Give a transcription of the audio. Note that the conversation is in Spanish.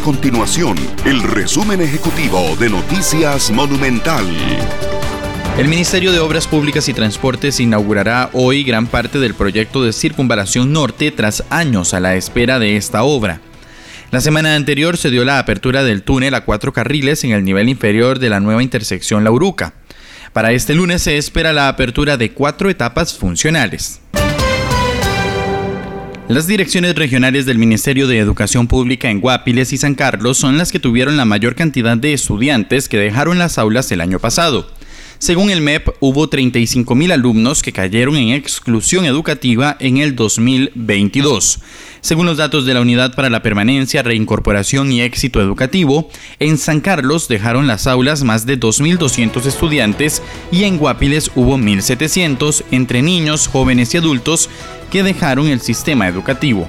continuación el resumen ejecutivo de Noticias Monumental. El Ministerio de Obras Públicas y Transportes inaugurará hoy gran parte del proyecto de circunvalación norte tras años a la espera de esta obra. La semana anterior se dio la apertura del túnel a cuatro carriles en el nivel inferior de la nueva intersección La Uruca. Para este lunes se espera la apertura de cuatro etapas funcionales. Las direcciones regionales del Ministerio de Educación Pública en Guapiles y San Carlos son las que tuvieron la mayor cantidad de estudiantes que dejaron las aulas el año pasado. Según el MEP, hubo 35.000 alumnos que cayeron en exclusión educativa en el 2022. Según los datos de la Unidad para la Permanencia, Reincorporación y Éxito Educativo, en San Carlos dejaron las aulas más de 2.200 estudiantes y en Guapiles hubo 1.700 entre niños, jóvenes y adultos que dejaron el sistema educativo.